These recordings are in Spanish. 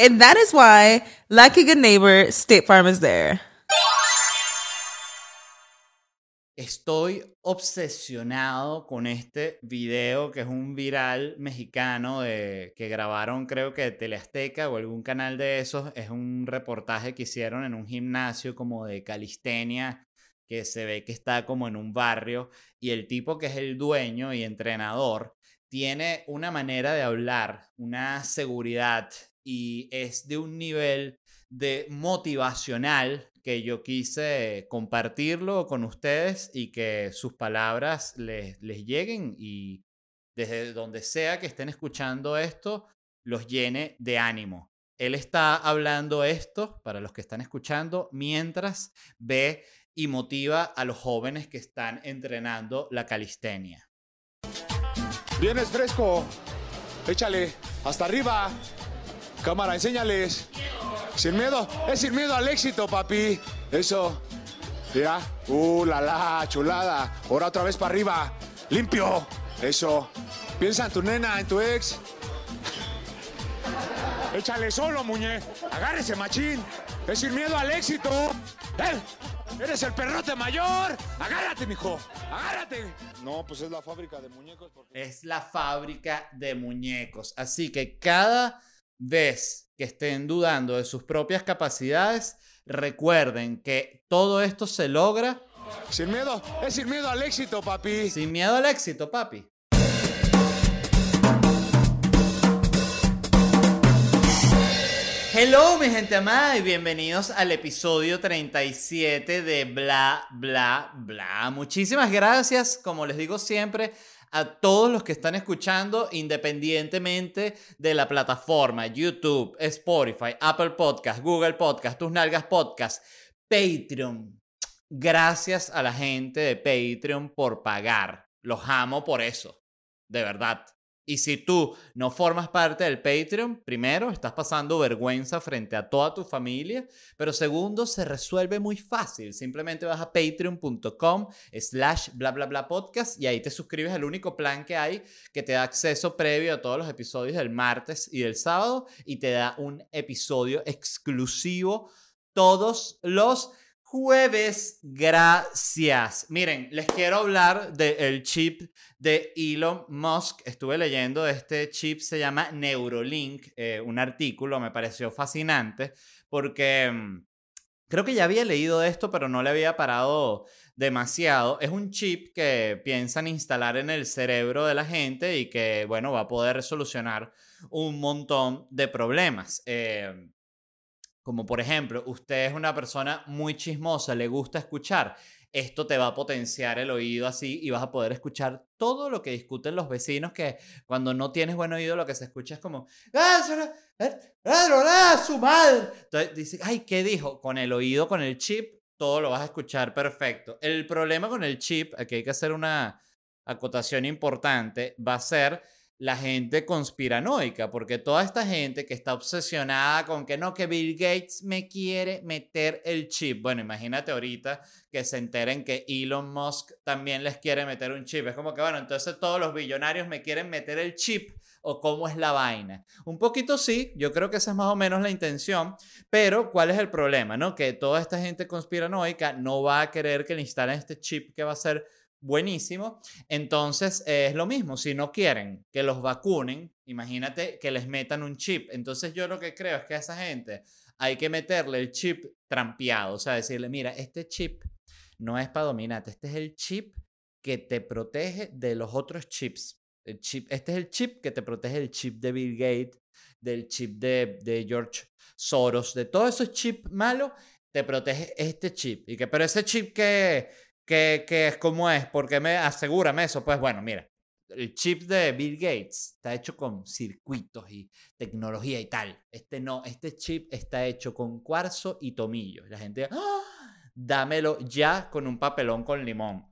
And that is why, like a good neighbor, State Farm is there. Estoy obsesionado con este video que es un viral mexicano de, que grabaron creo que Teleazteca o algún canal de esos. Es un reportaje que hicieron en un gimnasio como de calistenia que se ve que está como en un barrio y el tipo que es el dueño y entrenador tiene una manera de hablar, una seguridad y es de un nivel de motivacional que yo quise compartirlo con ustedes y que sus palabras les, les lleguen y desde donde sea que estén escuchando esto, los llene de ánimo. Él está hablando esto, para los que están escuchando, mientras ve y motiva a los jóvenes que están entrenando la calistenia. Vienes fresco, échale, hasta arriba. Cámara, enséñales. Sin miedo, es sin miedo al éxito, papi. Eso. Mira. Uh, la la, chulada. Ahora otra vez para arriba. Limpio. Eso. Piensa en tu nena, en tu ex. Échale solo, muñe. Agárrese, machín. Es sin miedo al éxito. ¡Eh! ¡Eres el perrote mayor! ¡Agárrate, mijo! ¡Agárrate! No, pues es la fábrica de muñecos. Es la fábrica de muñecos. Así que cada vez que estén dudando de sus propias capacidades, recuerden que todo esto se logra. Sin miedo, es sin miedo al éxito, papi. Sin miedo al éxito, papi. Hello, mi gente amada, y bienvenidos al episodio 37 de Bla, Bla, Bla. Muchísimas gracias, como les digo siempre, a todos los que están escuchando, independientemente de la plataforma, YouTube, Spotify, Apple Podcast, Google Podcast, Tus Nalgas Podcast, Patreon. Gracias a la gente de Patreon por pagar. Los amo por eso. De verdad. Y si tú no formas parte del Patreon, primero, estás pasando vergüenza frente a toda tu familia, pero segundo, se resuelve muy fácil. Simplemente vas a patreon.com slash bla bla bla podcast y ahí te suscribes al único plan que hay que te da acceso previo a todos los episodios del martes y del sábado y te da un episodio exclusivo todos los jueves. Gracias. Miren, les quiero hablar del chip de Elon Musk. Estuve leyendo este chip, se llama Neurolink, eh, un artículo, me pareció fascinante porque mm, creo que ya había leído esto, pero no le había parado demasiado. Es un chip que piensan instalar en el cerebro de la gente y que, bueno, va a poder solucionar un montón de problemas. Eh, como por ejemplo, usted es una persona muy chismosa, le gusta escuchar. Esto te va a potenciar el oído así y vas a poder escuchar todo lo que discuten los vecinos que cuando no tienes buen oído lo que se escucha es como ¡Ah, ah, su madre! Entonces dice, ay, ¿qué dijo? Con el oído, con el chip, todo lo vas a escuchar perfecto. El problema con el chip, aquí hay que hacer una acotación importante, va a ser la gente conspiranoica, porque toda esta gente que está obsesionada con que no, que Bill Gates me quiere meter el chip. Bueno, imagínate ahorita que se enteren que Elon Musk también les quiere meter un chip. Es como que, bueno, entonces todos los billonarios me quieren meter el chip o cómo es la vaina. Un poquito sí, yo creo que esa es más o menos la intención, pero ¿cuál es el problema? ¿no? Que toda esta gente conspiranoica no va a querer que le instalen este chip que va a ser buenísimo. Entonces eh, es lo mismo, si no quieren que los vacunen, imagínate que les metan un chip. Entonces yo lo que creo es que a esa gente hay que meterle el chip trampeado, o sea, decirle, mira, este chip no es para dominarte, este es el chip que te protege de los otros chips. El chip, este es el chip que te protege del chip de Bill Gates, del chip de, de George Soros, de todos esos chips malos, te protege este chip. Y que, pero ese chip que, que, que es como es, porque me asegúrame eso, pues bueno, mira, el chip de Bill Gates está hecho con circuitos y tecnología y tal. Este no, este chip está hecho con cuarzo y tomillo. La gente, ¡Ah! dámelo ya con un papelón con limón.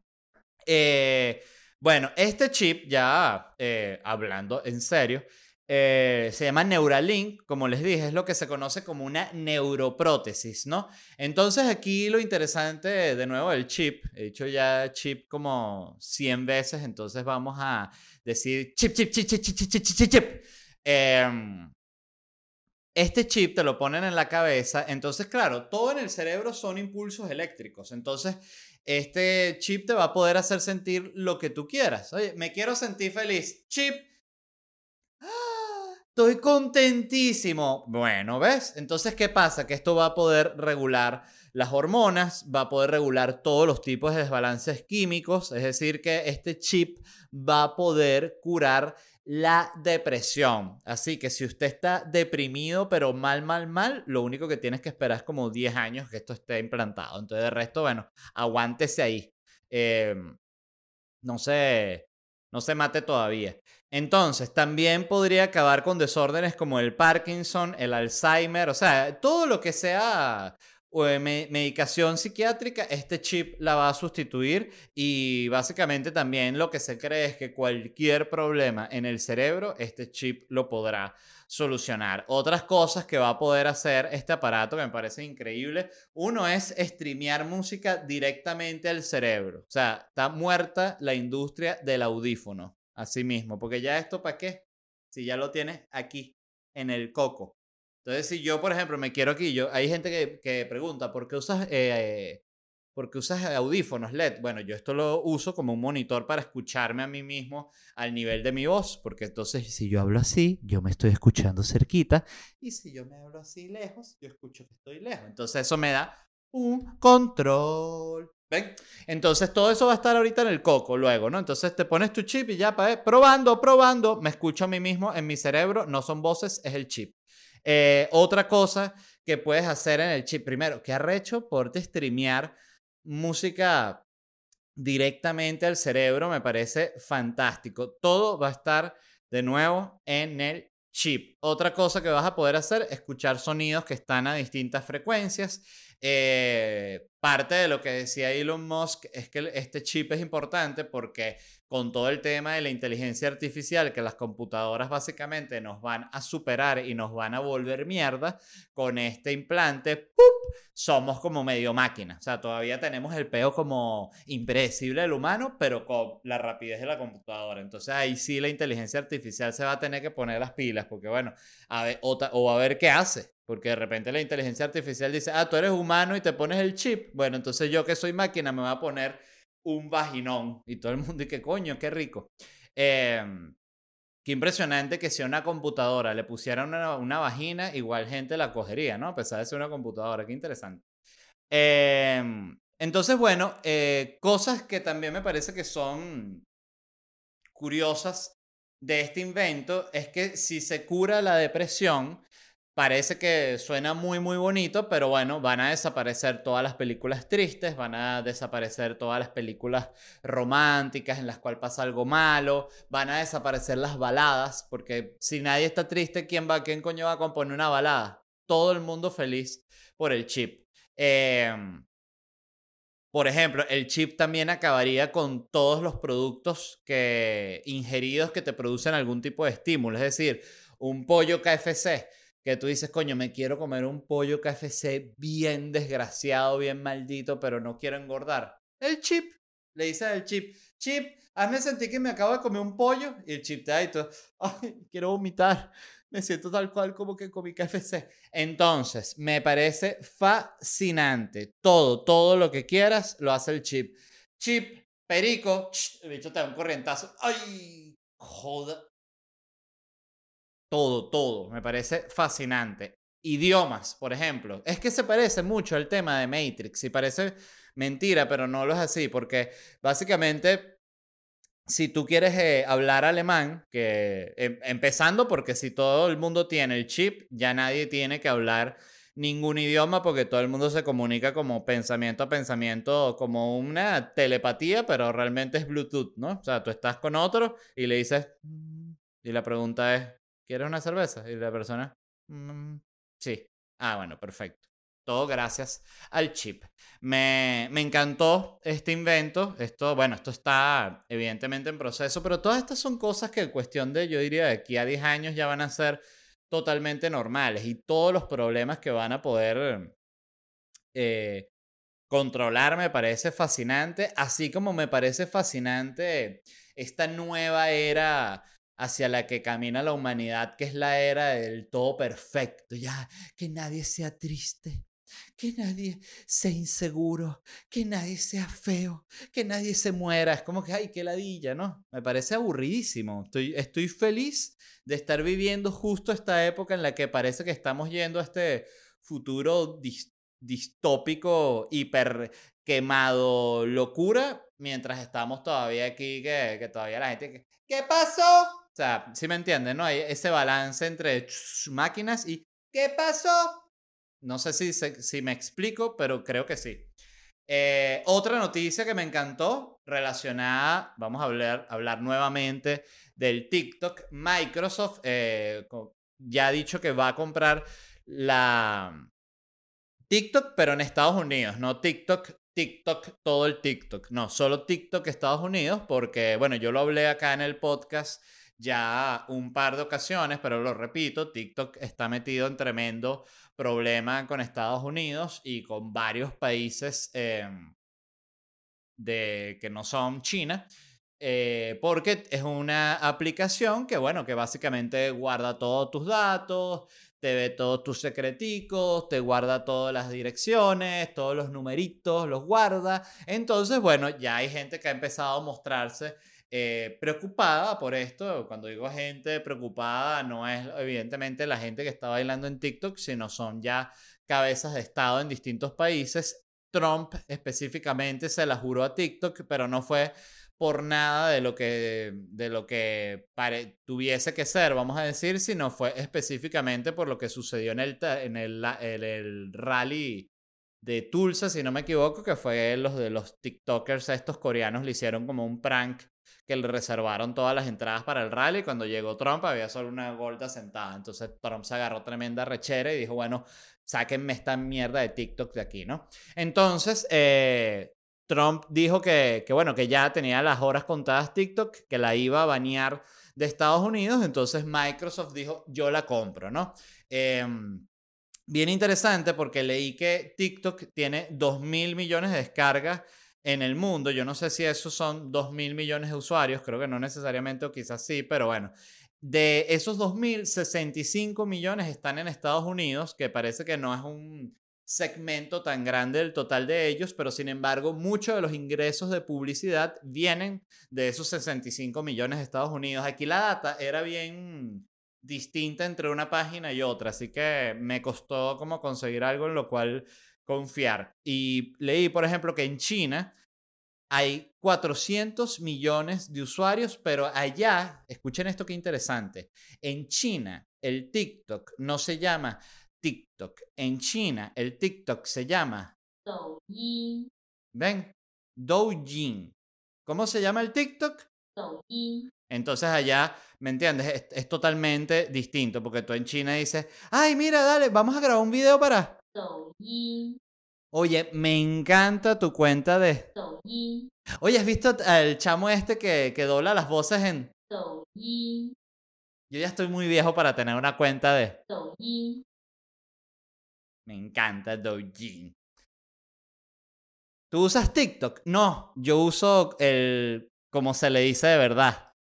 Eh, bueno, este chip, ya eh, hablando en serio, eh, se llama Neuralink, como les dije, es lo que se conoce como una neuroprótesis, ¿no? Entonces aquí lo interesante de nuevo del chip, he dicho ya chip como 100 veces, entonces vamos a decir chip, chip, chip, chip, chip, chip, chip, chip. Em, este chip te lo ponen en la cabeza, entonces claro, todo en el cerebro son impulsos eléctricos, entonces este chip te va a poder hacer sentir lo que tú quieras. Oye, me quiero sentir feliz. Chip. ¡Ah! Estoy contentísimo. Bueno, ¿ves? Entonces, ¿qué pasa? Que esto va a poder regular las hormonas, va a poder regular todos los tipos de desbalances químicos, es decir, que este chip va a poder curar la depresión. Así que si usted está deprimido, pero mal, mal, mal, lo único que tienes que esperar es como 10 años que esto esté implantado. Entonces, de resto, bueno, aguántese ahí. Em, no se, no se mate todavía. Entonces, también podría acabar con desórdenes como el Parkinson, el Alzheimer, o sea, todo lo que sea o medicación psiquiátrica, este chip la va a sustituir y básicamente también lo que se cree es que cualquier problema en el cerebro, este chip lo podrá solucionar. Otras cosas que va a poder hacer este aparato que me parece increíble, uno es streamear música directamente al cerebro. O sea, está muerta la industria del audífono, así mismo, porque ya esto para qué? Si ya lo tienes aquí en el coco. Entonces, si yo, por ejemplo, me quiero aquí, yo, hay gente que, pregunta, ¿por qué usas, eh, ¿por qué usas audífonos LED? Bueno, yo esto lo uso como un monitor para escucharme a mí mismo al nivel de mi voz, porque entonces si yo hablo así, yo me estoy escuchando cerquita, y si yo me hablo así lejos, yo escucho que estoy lejos. Entonces eso me da un control. ¿Ven? Entonces todo eso va a estar ahorita en el coco luego, ¿no? Entonces te pones tu chip y ya, para probando, probando, me escucho a mí mismo en mi cerebro, no son voces, es el chip. Eh, otra cosa que puedes hacer en el chip, primero, que arrecho por streamear música directamente al cerebro, me parece fantástico. Todo va a estar de nuevo en el chip. Otra cosa que vas a poder hacer es escuchar sonidos que están a distintas frecuencias. Eh, parte de lo que decía Elon Musk es que este chip es importante porque con todo el tema de la inteligencia artificial, que las computadoras básicamente nos van a superar y nos van a volver mierda, con este implante, ¡pup! somos como medio máquina. O sea, todavía tenemos el peo como impredecible del humano, pero con la rapidez de la computadora. Entonces ahí sí la inteligencia artificial se va a tener que poner las pilas, porque bueno, a ver, o, o a ver qué hace. Porque de repente la inteligencia artificial dice, ah, tú eres humano y te pones el chip. Bueno, entonces yo que soy máquina me voy a poner un vaginón. Y todo el mundo dice, coño, qué rico. Em, qué impresionante que si a una computadora le pusieran una, vagina, igual gente la cogería, ¿no? A pesar de ser una computadora. Qué interesante. Em, entonces, bueno, eh, cosas que también me parece que son curiosas de este invento es que si se cura la depresión, Parece que suena muy muy bonito, pero bueno, van a desaparecer todas las películas tristes, van a desaparecer todas las películas románticas en las cuales pasa algo malo, van a desaparecer las baladas, porque si nadie está triste, ¿quién va, quién coño va a componer una balada? Todo el mundo feliz por el chip. Em, Por ejemplo, el chip también acabaría con todos los productos que, ingeridos que te producen algún tipo de estímulo. Es decir, un pollo KFC, que tú dices, coño, me quiero comer un pollo KFC bien desgraciado, bien maldito, pero no quiero engordar. El chip, le dices al chip, chip, hazme sentir que me acabo de comer un pollo. Y el chip te da y tú, ay, quiero vomitar me siento tal cual como que comí KFC. Entonces, me parece fascinante. Todo, todo lo que quieras lo hace el chip. Chip, perico, el bicho te da un corrientazo. ¡Ay! Joda. Todo, todo. Me parece fascinante. Idiomas, por ejemplo. Es que se parece mucho al tema de Matrix. Y parece mentira, pero no lo es así. Porque básicamente si tú quieres eh, hablar alemán, que em, empezando porque si todo el mundo tiene el chip, ya nadie tiene que hablar ningún idioma porque todo el mundo se comunica como pensamiento a pensamiento, como una telepatía, pero realmente es Bluetooth, ¿no? O sea, tú estás con otro y le dices, mm", y la pregunta es, ¿quieres una cerveza? Y la persona, mm, sí. Ah, bueno, perfecto. Todo gracias al chip. Me, me, encantó este invento. Esto, bueno, esto está evidentemente en proceso, pero todas estas son cosas que en cuestión de, yo diría, de aquí a 10 años ya van a ser totalmente normales y todos los problemas que van a poder eh, controlar me parece fascinante, así como me parece fascinante esta nueva era hacia la que camina la humanidad, que es la era del todo perfecto, ya que nadie sea triste, que nadie sea inseguro, que nadie sea feo, que nadie se muera. Es como que, ay, qué ladilla, ¿no? Me parece aburridísimo. Estoy, estoy feliz de estar viviendo justo esta época en la que parece que estamos yendo a este futuro distópico, hiper quemado, locura, mientras estamos todavía aquí, que, que todavía la gente, ¿qué pasó? O sea, si me entienden, ¿no? Hay ese balance entre máquinas y ¿qué pasó? No sé si, si me explico, pero creo que sí. Eh, otra noticia que me encantó relacionada, vamos a hablar, hablar nuevamente del TikTok. Microsoft eh, ya ha dicho que va a comprar la TikTok, pero en Estados Unidos, no TikTok, TikTok, todo el TikTok, no, solo TikTok Estados Unidos, porque, bueno, yo lo hablé acá en el podcast ya un par de ocasiones, pero lo repito, TikTok está metido en tremendo problema con Estados Unidos y con varios países em, de, que no son China. Eh, porque es una aplicación que, bueno, que básicamente guarda todos tus datos, te ve todos tus secreticos, te guarda todas las direcciones, todos los numeritos, los guarda. Entonces, bueno, ya hay gente que ha empezado a mostrarse eh, preocupada por esto. Cuando digo gente preocupada, no es evidentemente la gente que está bailando en TikTok, sino son ya cabezas de Estado en distintos países. Trump específicamente se la juró a TikTok, pero no fue por nada de lo que, de lo que tuviese que ser, vamos a decir, sino fue específicamente por lo que sucedió en el, en el, rally de Tulsa, si no me equivoco, que fue los de los TikTokers, estos coreanos le hicieron como un prank que le reservaron todas las entradas para el rally. Cuando llegó Trump había solo una gorda sentada. Entonces Trump se agarró tremenda rechera y dijo, bueno, sáquenme esta mierda de TikTok de aquí, ¿no? Entonces, eh, Trump dijo que, que, bueno, que ya tenía las horas contadas TikTok, que la iba a banear de Estados Unidos. Entonces Microsoft dijo, yo la compro, ¿no? Em, bien interesante porque leí que TikTok tiene 2 mil millones de descargas en el mundo. Yo no sé si esos son 2 mil millones de usuarios, creo que no necesariamente o quizás sí, pero bueno. De esos 2.065 millones están en Estados Unidos, que parece que no es un segmento tan grande del total de ellos, pero sin embargo muchos de los ingresos de publicidad vienen de esos 65 millones de Estados Unidos. Aquí la data era bien distinta entre una página y otra, así que me costó como conseguir algo en lo cual confiar. Y leí, por ejemplo, que en China hay 400 millones de usuarios, pero allá, escuchen esto que interesante, en China el TikTok no se llama TikTok, en China el TikTok se llama Douyin. ¿Ven? Douyin. ¿Cómo se llama el TikTok? Entonces allá, ¿me entiendes? Es, totalmente distinto, porque tú en China dices, ay, mira, dale, vamos a grabar un video para... Oye, me encanta tu cuenta de... Oye, ¿has visto al chamo este que, que dobla las voces en... Yo ya estoy muy viejo para tener una cuenta de... Me encanta Douyin. ¿Tú usas TikTok? No, yo uso el como se le dice de verdad.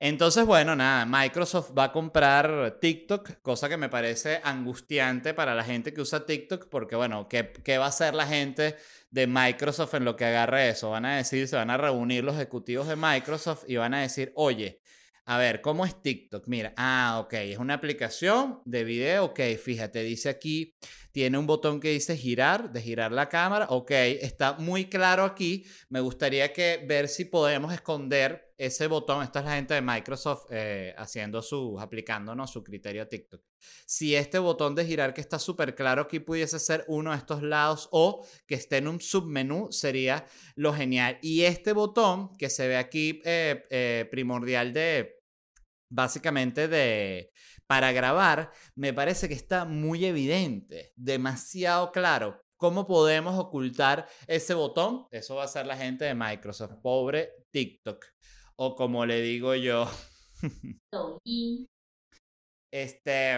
Entonces, bueno, nada, Microsoft va a comprar TikTok, cosa que me parece angustiante para la gente que usa TikTok, porque bueno, ¿qué, qué va a hacer la gente de Microsoft en lo que agarre eso? Van a decir, se van a reunir los ejecutivos de Microsoft y van a decir, oye, a ver, ¿cómo es TikTok? Mira, ah, ok, es una aplicación de video, ok, fíjate, dice aquí, tiene un botón que dice girar, de girar la cámara, ok, está muy claro aquí, me gustaría que ver si podemos esconder ese botón, esta es la gente de Microsoft eh, haciendo su, aplicándonos su criterio a TikTok. Si este botón de girar que está súper claro aquí pudiese ser uno de estos lados o que esté en un submenú, sería lo genial. Y este botón que se ve aquí eh, eh, primordial de, básicamente de, para grabar, me parece que está muy evidente, demasiado claro. ¿Cómo podemos ocultar ese botón? Eso va a ser la gente de Microsoft. Pobre TikTok o como le digo yo. este.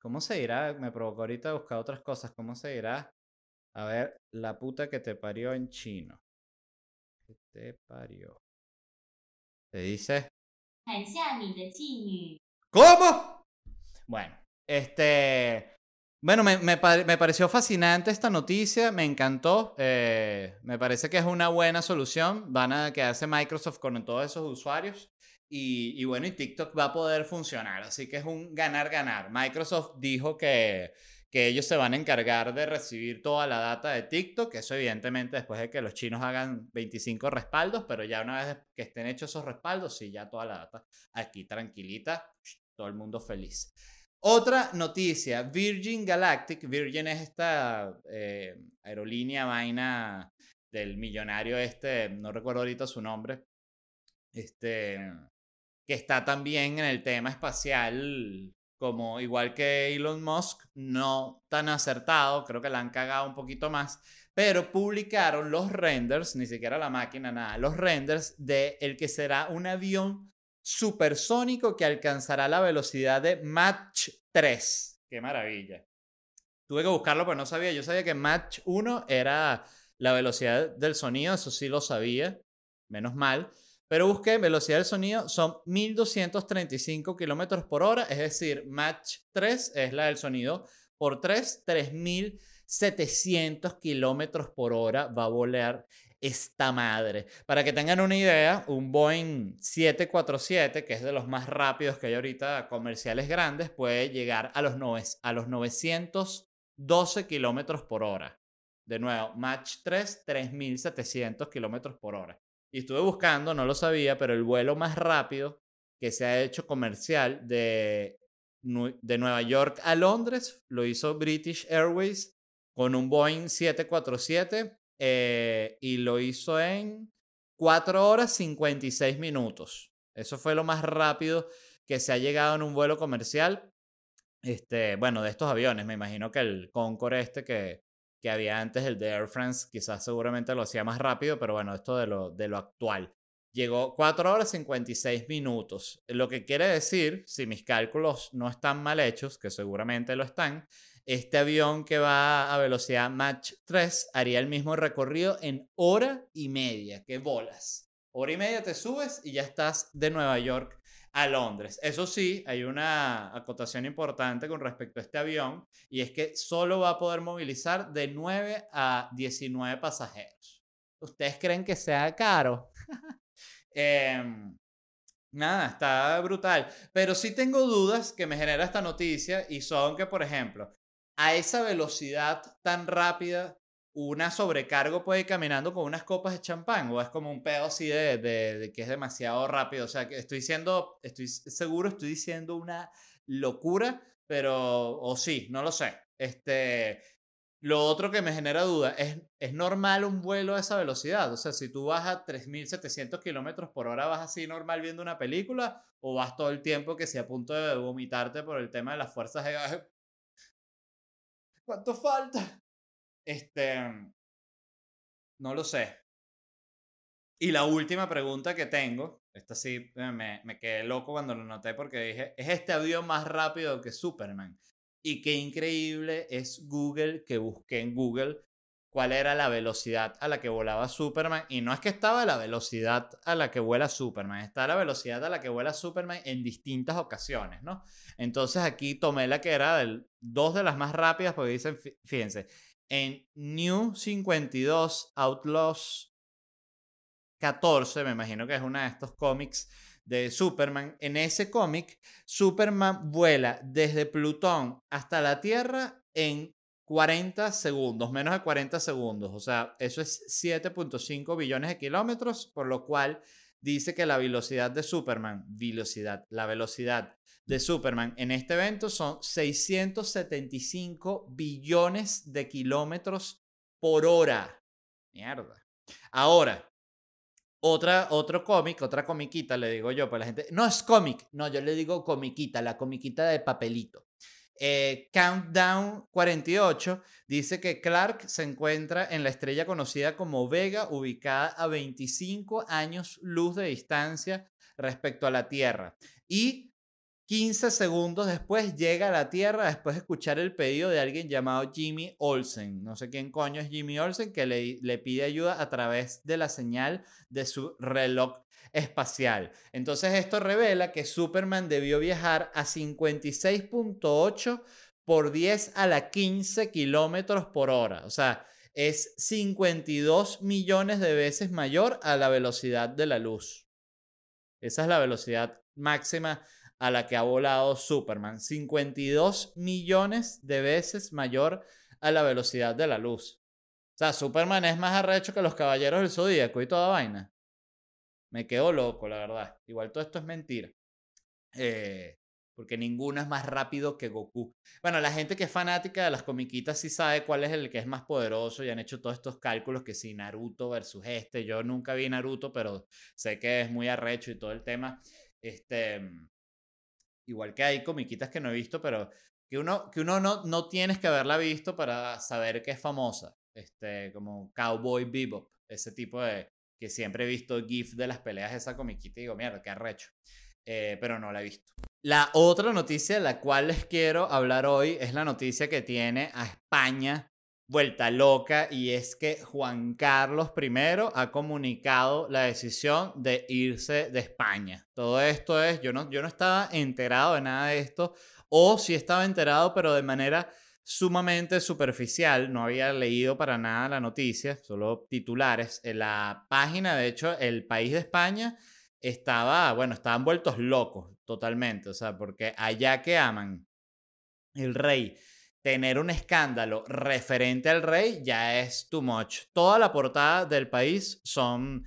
¿Cómo se dirá? Me provocó ahorita buscar otras cosas. ¿Cómo se dirá? A ver, la puta que te parió en chino. Que te parió. ¿Te dice? ¿Cómo? Bueno, este. Bueno, me, me pare- me pareció fascinante esta noticia, me encantó, eh, me parece que es una buena solución, van a quedarse Microsoft con todos esos usuarios y, y bueno, y TikTok va a poder funcionar, así que es un ganar-ganar. Microsoft dijo que, que ellos se van a encargar de recibir toda la data de TikTok, eso evidentemente después de que los chinos hagan 25 respaldos, pero ya una vez que estén hechos esos respaldos, sí, ya toda la data aquí tranquilita, todo el mundo feliz. Otra noticia, Virgin Galactic, Virgin es esta eh, aerolínea vaina del millonario este, no recuerdo ahorita su nombre, este, que está también en el tema espacial, como igual que Elon Musk, no tan acertado, creo que la han cagado un poquito más, pero publicaron los renders, ni siquiera la máquina, nada, los renders de el que será un avión supersónico que alcanzará la velocidad de Mach 3. Qué maravilla. Tuve que buscarlo, pero no sabía. Yo sabía que Mach 1 era la velocidad del sonido, eso sí lo sabía, menos mal. Pero busqué velocidad del sonido, son 1235 kilómetros por hora, es decir, Mach 3 es la del sonido por 3, 3700 kilómetros por hora va a volar esta madre. Para que tengan una idea, un Boeing 747, que es de los más rápidos que hay ahorita comerciales grandes, puede llegar a los, nove- a los 912 kilómetros por hora. De nuevo, Mach 3, 3700 kilómetros por hora. Y estuve buscando, no lo sabía, pero el vuelo más rápido que se ha hecho comercial de, de Nueva York a Londres lo hizo British Airways con un Boeing 747 eh, y lo hizo en 4 horas 56 minutos. Eso fue lo más rápido que se ha llegado en un vuelo comercial. Este, bueno, de estos aviones, me imagino que el Concorde este que, que había antes, el de Air France, quizás seguramente lo hacía más rápido, pero bueno, esto de lo, de lo actual. Llegó 4 horas 56 minutos, lo que quiere decir, si mis cálculos no están mal hechos, que seguramente lo están, este avión que va a velocidad Mach 3 haría el mismo recorrido en hora y media, que bolas. Hora y media te subes y ya estás de Nueva York a Londres. Eso sí, hay una acotación importante con respecto a este avión y es que solo va a poder movilizar de 9 a 19 pasajeros. ¿Ustedes creen que sea caro? Em, nada, está brutal. Pero sí tengo dudas que me genera esta noticia y son que, por ejemplo, a esa velocidad tan rápida, una sobrecargo puede ir caminando con unas copas de champán o es como un pedo así de, de- que es demasiado rápido. O sea, que estoy diciendo, estoy seguro, estoy diciendo una locura, pero, o sí, no lo sé. Este, lo otro que me genera duda es, ¿es normal un vuelo a esa velocidad? O sea, si tú vas a 3.700 kilómetros por hora, ¿vas así normal viendo una película? ¿O vas todo el tiempo que sea a punto de vomitarte por el tema de las fuerzas ¿Cuánto falta? Este, no lo sé. Y la última pregunta que tengo, esta sí eh, me, me quedé loco cuando lo noté porque dije, es este avión más rápido que Superman. Y qué increíble es Google que busqué en Google cuál era la velocidad a la que volaba Superman. Y no es que estaba la velocidad a la que vuela Superman, está la velocidad a la que vuela Superman en distintas ocasiones, ¿no? Entonces aquí tomé la que era del, dos de las más rápidas porque dicen, fí- fíjense, en New 52 Outlaws 14, me imagino que es uno de estos cómics de Superman. En ese cómic, Superman vuela desde Plutón hasta la Tierra en 40 segundos, menos de 40 segundos. O sea, eso es 7.5 billones de kilómetros, por lo cual dice que la velocidad de Superman, velocidad, la velocidad de Superman en este evento son 675 billones de kilómetros por hora. Mierda. Ahora, otra, otro cómic, otra comiquita, le digo yo, pues la gente, no es cómic, no, yo le digo comiquita, la comiquita de papelito. Eh, Countdown 48 dice que Clark se encuentra en la estrella conocida como Vega, ubicada a 25 años luz de distancia respecto a la Tierra. Y 15 segundos después llega a la Tierra después de escuchar el pedido de alguien llamado Jimmy Olsen. No sé quién coño es Jimmy Olsen, que le, le pide ayuda a través de la señal de su reloj espacial. Entonces esto revela que Superman debió viajar a 56.8 por 10 a la 15 kilómetros por hora. O sea, es 52 millones de veces mayor a la velocidad de la luz. Esa es la velocidad máxima a la que ha volado Superman. 52 millones de veces mayor a la velocidad de la luz. O sea, Superman es más arrecho que los caballeros del zodíaco y toda vaina. Me quedo loco, la verdad. Igual todo esto es mentira. Eh, porque ninguno es más rápido que Goku. Bueno, la gente que es fanática de las comiquitas sí sabe cuál es el que es más poderoso y han hecho todos estos cálculos que si Naruto versus este. Yo nunca vi Naruto, pero sé que es muy arrecho y todo el tema. Este, igual que hay comiquitas que no he visto, pero que uno, que uno no, no tienes que haberla visto para saber que es famosa. Este, como Cowboy Bebop, ese tipo de que siempre he visto GIF de las peleas de esa comiquita y digo, mierda, qué arrecho. Eh, pero no la he visto. La otra noticia de la cual les quiero hablar hoy es la noticia que tiene a España vuelta loca y es que Juan Carlos I ha comunicado la decisión de irse de España. Todo esto es, yo no, yo no estaba enterado de nada de esto o sí estaba enterado pero de manera sumamente superficial, no había leído para nada la noticia, solo titulares. En la página, de hecho, El País de España estaba, bueno, estaban vueltos locos totalmente, o sea, porque allá que aman el rey, tener un escándalo referente al rey ya es too much. Toda la portada del país son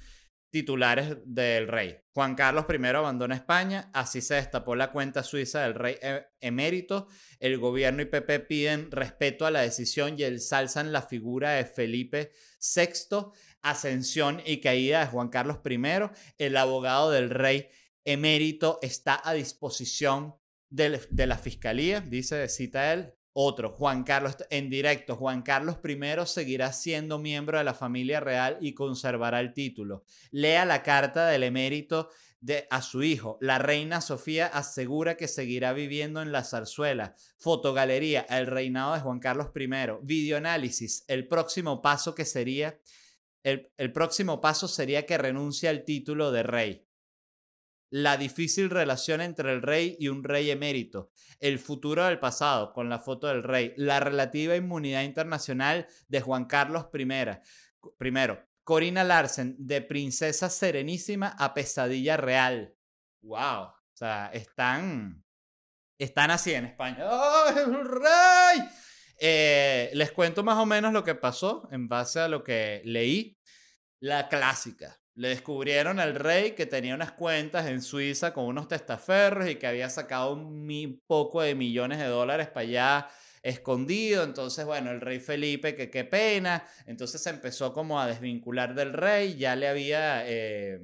titulares del rey. Juan Carlos I abandona España, así se destapó la cuenta suiza del rey e- emérito. El gobierno y PP piden respeto a la decisión y ensalzan la figura de Felipe VI, ascensión y caída de Juan Carlos I. El abogado del rey emérito está a disposición de, la fiscalía, dice, cita él. Otro, Juan Carlos, en directo, Juan Carlos I seguirá siendo miembro de la familia real y conservará el título. Lea la carta del emérito de, a su hijo. La reina Sofía asegura que seguirá viviendo en la zarzuela. Fotogalería, el reinado de Juan Carlos I. Videoanálisis, el próximo paso que sería, el, el próximo paso sería que renuncie al título de rey la difícil relación entre el rey y un rey emérito, el futuro del pasado con la foto del rey, la relativa inmunidad internacional de Juan Carlos I. Primero, Corina Larsen, de princesa serenísima a pesadilla real. ¡Wow! O sea, están, están así en España. ¡Oh, el rey! Eh, les cuento más o menos lo que pasó en base a lo que leí. La clásica. Le descubrieron al rey que tenía unas cuentas en Suiza con unos testaferros y que había sacado un poco de millones de dólares para allá escondido. Entonces, bueno, el rey Felipe, que qué pena. Entonces se empezó como a desvincular del rey. Ya le había... eh,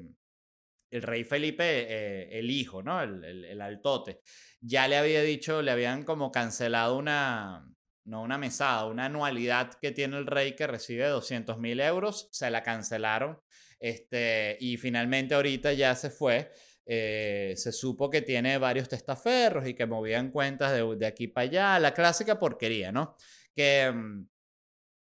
el rey Felipe, eh, el hijo, ¿no? El, el, el altote. Ya le había dicho, le habían como cancelado una, no una mesada, una anualidad que tiene el rey que recibe 200 mil euros, se la cancelaron. Este, y finalmente ahorita ya se fue. Eh, se supo que tiene varios testaferros y que movían cuentas de, de aquí para allá, la clásica porquería, ¿no? Que mm,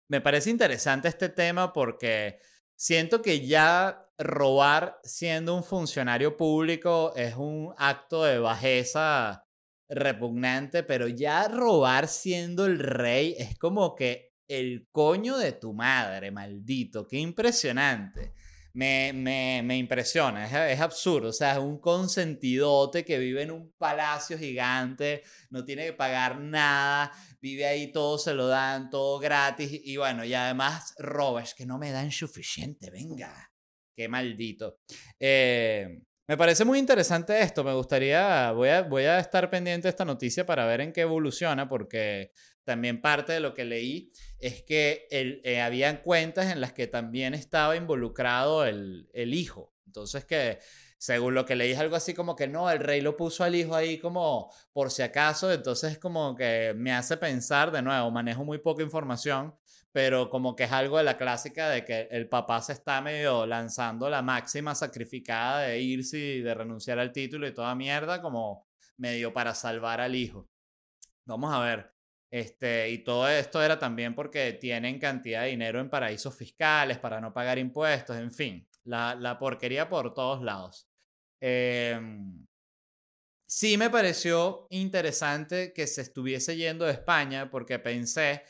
me parece interesante este tema porque siento que ya robar siendo un funcionario público es un acto de bajeza repugnante, pero ya robar siendo el rey es como que el coño de tu madre, maldito, qué impresionante. Me, me, impresiona, es, es, absurdo, o sea, es un consentidote que vive en un palacio gigante, no tiene que pagar nada, vive ahí, todo se lo dan, todo gratis, y bueno, y además roba, es que no me dan suficiente, venga, qué maldito. Eh, me parece muy interesante esto, me gustaría, voy a, voy a estar pendiente de esta noticia para ver en qué evoluciona, porque también parte de lo que leí es que el, eh, habían cuentas en las que también estaba involucrado el, el hijo. Entonces que según lo que leí es algo así como que no, el rey lo puso al hijo ahí como por si acaso, entonces como que me hace pensar de nuevo, manejo muy poca información, pero como que es algo de la clásica de que el papá se está medio lanzando la máxima sacrificada de irse y de renunciar al título y toda mierda, como medio para salvar al hijo. Vamos a ver. Este, y todo esto era también porque tienen cantidad de dinero en paraísos fiscales para no pagar impuestos, en fin, la, la porquería por todos lados. Eh, sí me pareció interesante que se estuviese yendo de España porque pensé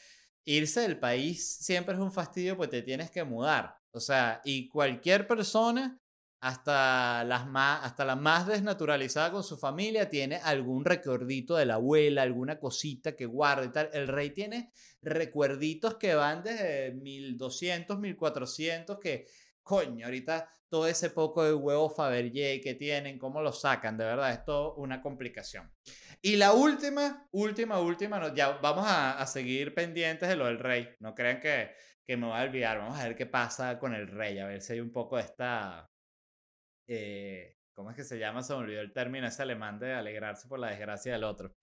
irse del país siempre es un fastidio porque te tienes que mudar. O sea, y cualquier persona, hasta, las más, hasta la más desnaturalizada con su familia, tiene algún recuerdito de la abuela, alguna cosita que guarda y tal. El rey tiene recuerditos que van desde 1200, 1400, que coño, ahorita todo ese poco de huevo Fabergé que tienen, ¿cómo lo sacan? De verdad, es todo una complicación. Y la última, última, última, ya vamos a, seguir pendientes de lo del rey. No crean que, que me voy a olvidar. Vamos a ver qué pasa con el rey, a ver si hay un poco de esta... Eh, ¿Cómo es que se llama? Se me olvidó el término ese alemán de alegrarse por la desgracia del otro.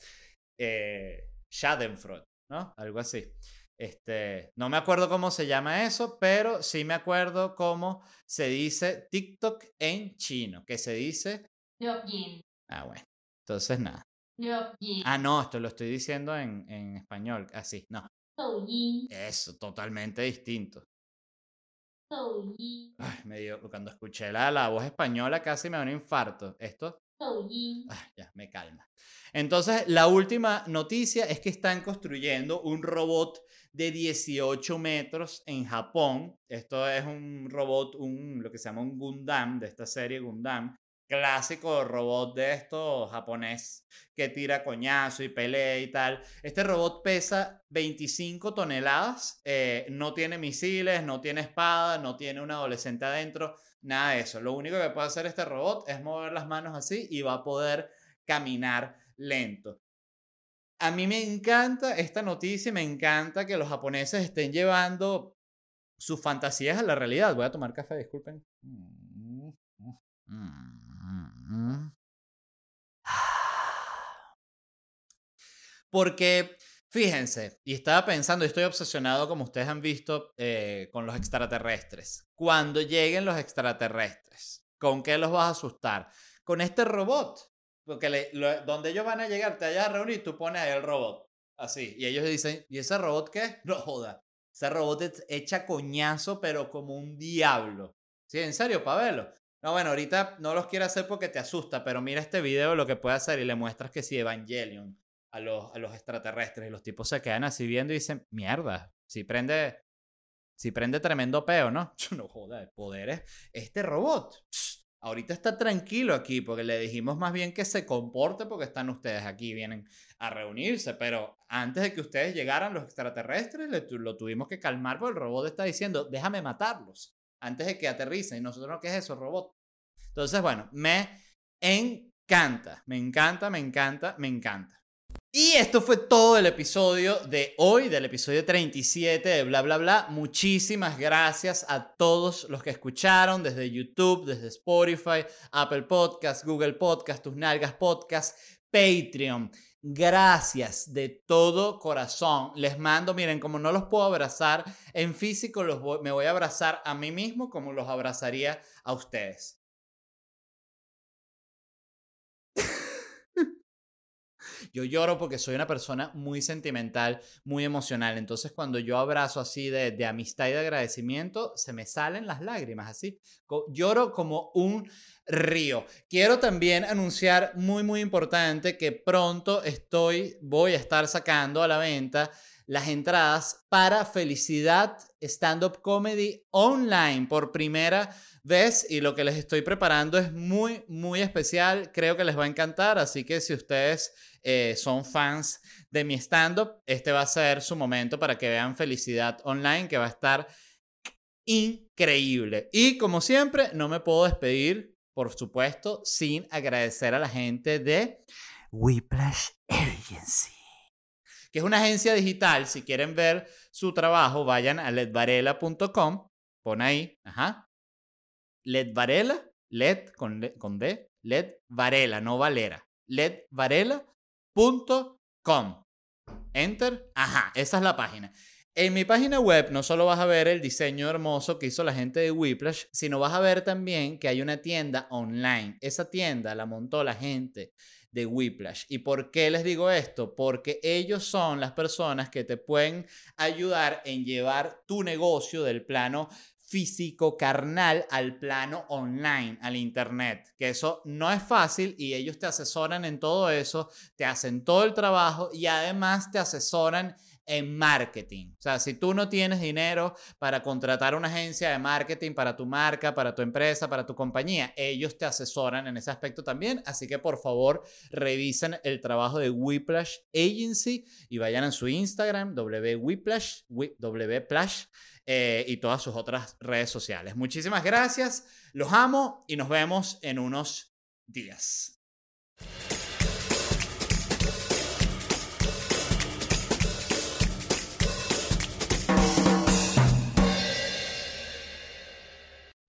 Eh, Schadenfreude, ¿no? Algo así. Este, no me acuerdo cómo se llama eso, pero sí me acuerdo cómo se dice TikTok en chino, que se dice... Ah, bueno. Entonces, nada. Ah, no, esto lo estoy diciendo en, en español, así, no. Eso, totalmente distinto. Ay, me dio, cuando escuché la, la voz española casi me da un infarto. Esto ya, me calma. Entonces, la última noticia es que están construyendo un robot de 18 metros en Japón. Esto es un robot, un, lo que se llama un Gundam, de esta serie Gundam, clásico robot de esto japonés que tira coñazo y pelea y tal. Este robot pesa 25 toneladas, eh, no tiene misiles, no tiene espada, no tiene un adolescente adentro, nada de eso. Lo único que puede hacer este robot es mover las manos así y va a poder caminar lento. A mí me encanta esta noticia, me encanta que los japoneses estén llevando sus fantasías a la realidad. Voy a tomar café, disculpen. Mm, mm, mm, Porque, fíjense, y estaba pensando, estoy obsesionado, como ustedes han visto, eh, con los extraterrestres. Cuando lleguen los extraterrestres, ¿con qué los vas a asustar? Con este robot. Porque le, donde ellos van a llegar, te vayas a reunir, tú pones ahí el robot. Así. Y ellos dicen, ¿y ese robot qué? No joda. Ese robot echa coñazo, pero como un diablo. Sí, en serio, Pabelo. No, bueno, ahorita no los quiero hacer porque te asusta, pero mira este video lo que puede hacer y le muestras que si Evangelion a los, a los extraterrestres y los tipos se quedan así viendo y dicen, mierda, si prende, si prende tremendo peo, ¿no? No joda, poderes. Este robot, ahorita está tranquilo aquí porque le dijimos más bien que se comporte porque están ustedes aquí, vienen a reunirse, pero antes de que ustedes llegaran los extraterrestres, lo tuvimos que calmar porque el robot está diciendo, déjame matarlos antes de que aterricen. Y nosotros, ¿qué es eso, robot? Entonces, bueno, me encanta, me encanta, me encanta, me encanta. Y esto fue todo el episodio de hoy, del episodio 37 de Bla Bla Bla. Muchísimas gracias a todos los que escucharon desde YouTube, desde Spotify, Apple Podcast, Google Podcast, Tus Nalgas Podcast, Patreon. Gracias de todo corazón. Les mando, miren, como no los puedo abrazar en físico, los me voy a abrazar a mí mismo como los abrazaría a ustedes. Yo lloro porque soy una persona muy sentimental, muy emocional. Entonces, cuando yo abrazo así de, de amistad y de agradecimiento, se me salen las lágrimas, así. Lloro como un río. Quiero también anunciar muy, muy importante que pronto estoy, voy a estar sacando a la venta las entradas para Felicidad Stand Up Comedy Online por primera vez y lo que les estoy preparando es muy, muy especial. Creo que les va a encantar, así que si ustedes eh, son fans de mi stand-up, este va a ser su momento para que vean Felicidad Online, que va a estar increíble. Y como siempre, no me puedo despedir, por supuesto, sin agradecer a la gente de Whiplash Agency que es una agencia digital. Si quieren ver su trabajo, vayan a ledvarela.com. Pon ahí, ajá. Ledvarela, led con, con D, ledvarela, no valera. ledvarela.com. Enter, ajá, esa es la página. En mi página web no solo vas a ver el diseño hermoso que hizo la gente de Whiplash, sino vas a ver también que hay una tienda online. Esa tienda la montó la gente de Whiplash. ¿Y por qué les digo esto? Porque ellos son las personas que te pueden ayudar en llevar tu negocio del plano físico carnal al plano online, al internet, que eso no es fácil y ellos te asesoran en todo eso, te hacen todo el trabajo y además te asesoran en marketing. O sea, si tú no tienes dinero para contratar una agencia de marketing para tu marca, para tu empresa, para tu compañía, ellos te asesoran en ese aspecto también. Así que por favor revisen el trabajo de Whiplash Agency y vayan a su Instagram, www.whiplash, wplash, eh, y todas sus otras redes sociales. Muchísimas gracias, los amo y nos vemos en unos días.